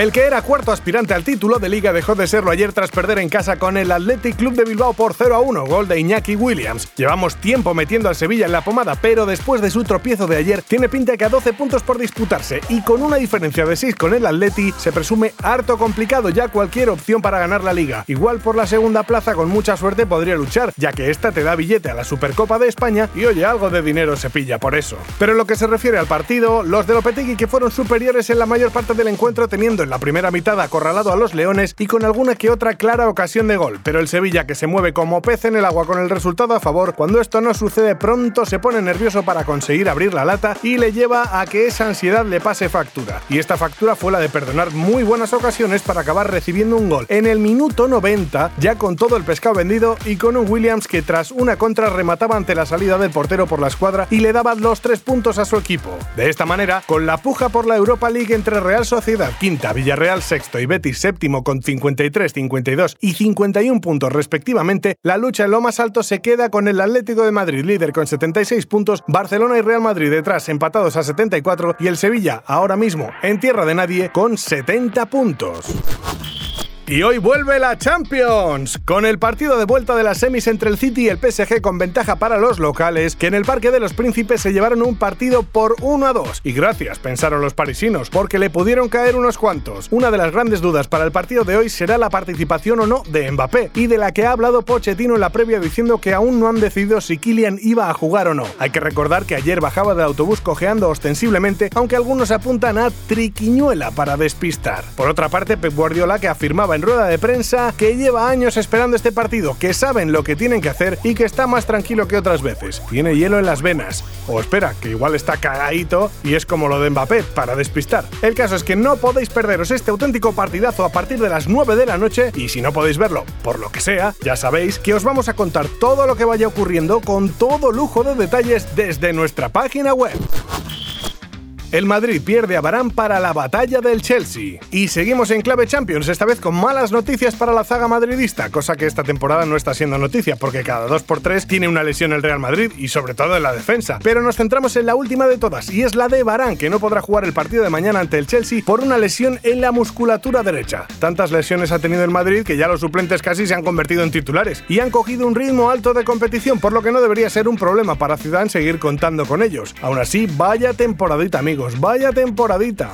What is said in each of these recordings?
El que era cuarto aspirante al título de liga dejó de serlo ayer tras perder en casa con el Athletic Club de Bilbao por 0 a 1, gol de Iñaki Williams. Llevamos tiempo metiendo al Sevilla en la pomada, pero después de su tropiezo de ayer, tiene pinta que a 12 puntos por disputarse y con una diferencia de 6 con el Atleti, se presume harto complicado ya cualquier opción para ganar la liga. Igual por la segunda plaza con mucha suerte podría luchar, ya que esta te da billete a la Supercopa de España y oye, algo de dinero se pilla por eso. Pero en lo que se refiere al partido, los de Lopetegui que fueron superiores en la mayor parte del encuentro teniendo la primera mitad acorralado a los Leones y con alguna que otra clara ocasión de gol, pero el Sevilla que se mueve como pez en el agua con el resultado a favor, cuando esto no sucede pronto se pone nervioso para conseguir abrir la lata y le lleva a que esa ansiedad le pase factura. Y esta factura fue la de perdonar muy buenas ocasiones para acabar recibiendo un gol en el minuto 90, ya con todo el pescado vendido y con un Williams que tras una contra remataba ante la salida del portero por la escuadra y le daba los tres puntos a su equipo. De esta manera, con la puja por la Europa League entre Real Sociedad, quinta, Villarreal sexto y Betis séptimo con 53, 52 y 51 puntos respectivamente, la lucha en lo más alto se queda con el Atlético de Madrid líder con 76 puntos, Barcelona y Real Madrid detrás empatados a 74 y el Sevilla ahora mismo en tierra de nadie con 70 puntos. Y hoy vuelve la Champions, con el partido de vuelta de las semis entre el City y el PSG con ventaja para los locales, que en el Parque de los Príncipes se llevaron un partido por 1 a 2. Y gracias, pensaron los parisinos, porque le pudieron caer unos cuantos. Una de las grandes dudas para el partido de hoy será la participación o no de Mbappé, y de la que ha hablado Pochettino en la previa diciendo que aún no han decidido si Kylian iba a jugar o no. Hay que recordar que ayer bajaba del autobús cojeando ostensiblemente, aunque algunos apuntan a triquiñuela para despistar. Por otra parte, Pep Guardiola, que afirmaba en rueda de prensa que lleva años esperando este partido, que saben lo que tienen que hacer y que está más tranquilo que otras veces. Tiene hielo en las venas. O espera, que igual está cagadito y es como lo de Mbappé, para despistar. El caso es que no podéis perderos este auténtico partidazo a partir de las 9 de la noche y si no podéis verlo, por lo que sea, ya sabéis que os vamos a contar todo lo que vaya ocurriendo con todo lujo de detalles desde nuestra página web. El Madrid pierde a Barán para la batalla del Chelsea. Y seguimos en clave Champions, esta vez con malas noticias para la zaga madridista, cosa que esta temporada no está siendo noticia, porque cada 2 por 3 tiene una lesión el Real Madrid y sobre todo en la defensa. Pero nos centramos en la última de todas, y es la de Barán, que no podrá jugar el partido de mañana ante el Chelsea por una lesión en la musculatura derecha. Tantas lesiones ha tenido el Madrid que ya los suplentes casi se han convertido en titulares y han cogido un ritmo alto de competición, por lo que no debería ser un problema para Zidane seguir contando con ellos. Aún así, vaya temporadita, amigos Vaya temporadita.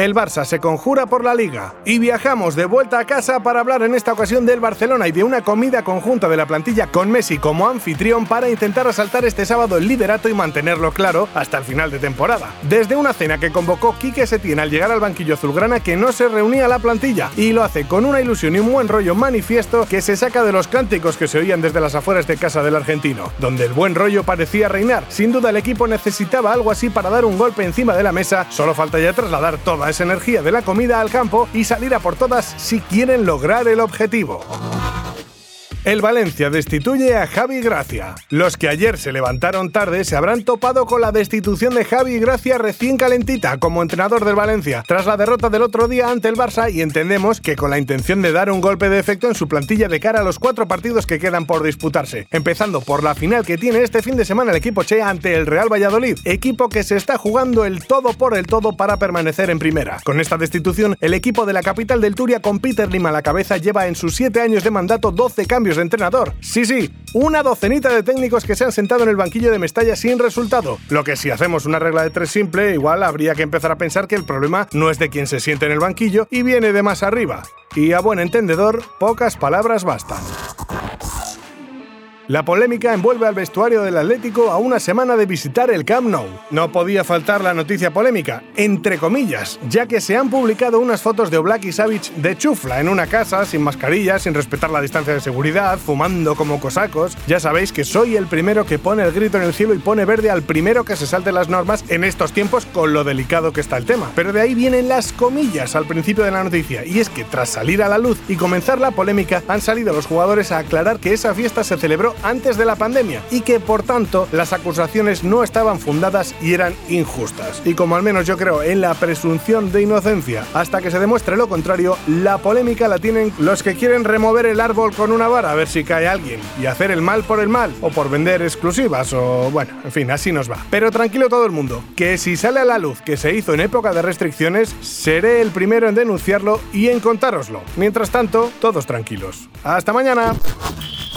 El Barça se conjura por la liga y viajamos de vuelta a casa para hablar en esta ocasión del Barcelona y de una comida conjunta de la plantilla con Messi como anfitrión para intentar asaltar este sábado el liderato y mantenerlo claro hasta el final de temporada. Desde una cena que convocó Quique Setién al llegar al banquillo azulgrana que no se reunía la plantilla y lo hace con una ilusión y un buen rollo manifiesto que se saca de los cánticos que se oían desde las afueras de casa del argentino, donde el buen rollo parecía reinar. Sin duda el equipo necesitaba algo así para dar un golpe encima de la mesa, solo falta ya trasladar toda energía de la comida al campo y salir a por todas si quieren lograr el objetivo. El Valencia destituye a Javi Gracia. Los que ayer se levantaron tarde se habrán topado con la destitución de Javi Gracia recién calentita como entrenador del Valencia tras la derrota del otro día ante el Barça y entendemos que con la intención de dar un golpe de efecto en su plantilla de cara a los cuatro partidos que quedan por disputarse, empezando por la final que tiene este fin de semana el equipo Che ante el Real Valladolid, equipo que se está jugando el todo por el todo para permanecer en primera. Con esta destitución, el equipo de la capital del Turia con Peter Lima a la cabeza lleva en sus siete años de mandato 12 de entrenador. Sí, sí, una docenita de técnicos que se han sentado en el banquillo de Mestalla sin resultado. Lo que si hacemos una regla de tres simple, igual habría que empezar a pensar que el problema no es de quien se siente en el banquillo y viene de más arriba. Y a buen entendedor, pocas palabras bastan. La polémica envuelve al vestuario del Atlético a una semana de visitar el Camp Nou. No podía faltar la noticia polémica, entre comillas, ya que se han publicado unas fotos de Oblak y Savic de chufla en una casa, sin mascarilla, sin respetar la distancia de seguridad, fumando como cosacos. Ya sabéis que soy el primero que pone el grito en el cielo y pone verde al primero que se salte las normas en estos tiempos con lo delicado que está el tema. Pero de ahí vienen las comillas al principio de la noticia, y es que tras salir a la luz y comenzar la polémica, han salido los jugadores a aclarar que esa fiesta se celebró antes de la pandemia y que por tanto las acusaciones no estaban fundadas y eran injustas. Y como al menos yo creo en la presunción de inocencia hasta que se demuestre lo contrario, la polémica la tienen los que quieren remover el árbol con una vara a ver si cae alguien y hacer el mal por el mal o por vender exclusivas o bueno, en fin, así nos va. Pero tranquilo todo el mundo, que si sale a la luz que se hizo en época de restricciones, seré el primero en denunciarlo y en contároslo. Mientras tanto, todos tranquilos. Hasta mañana.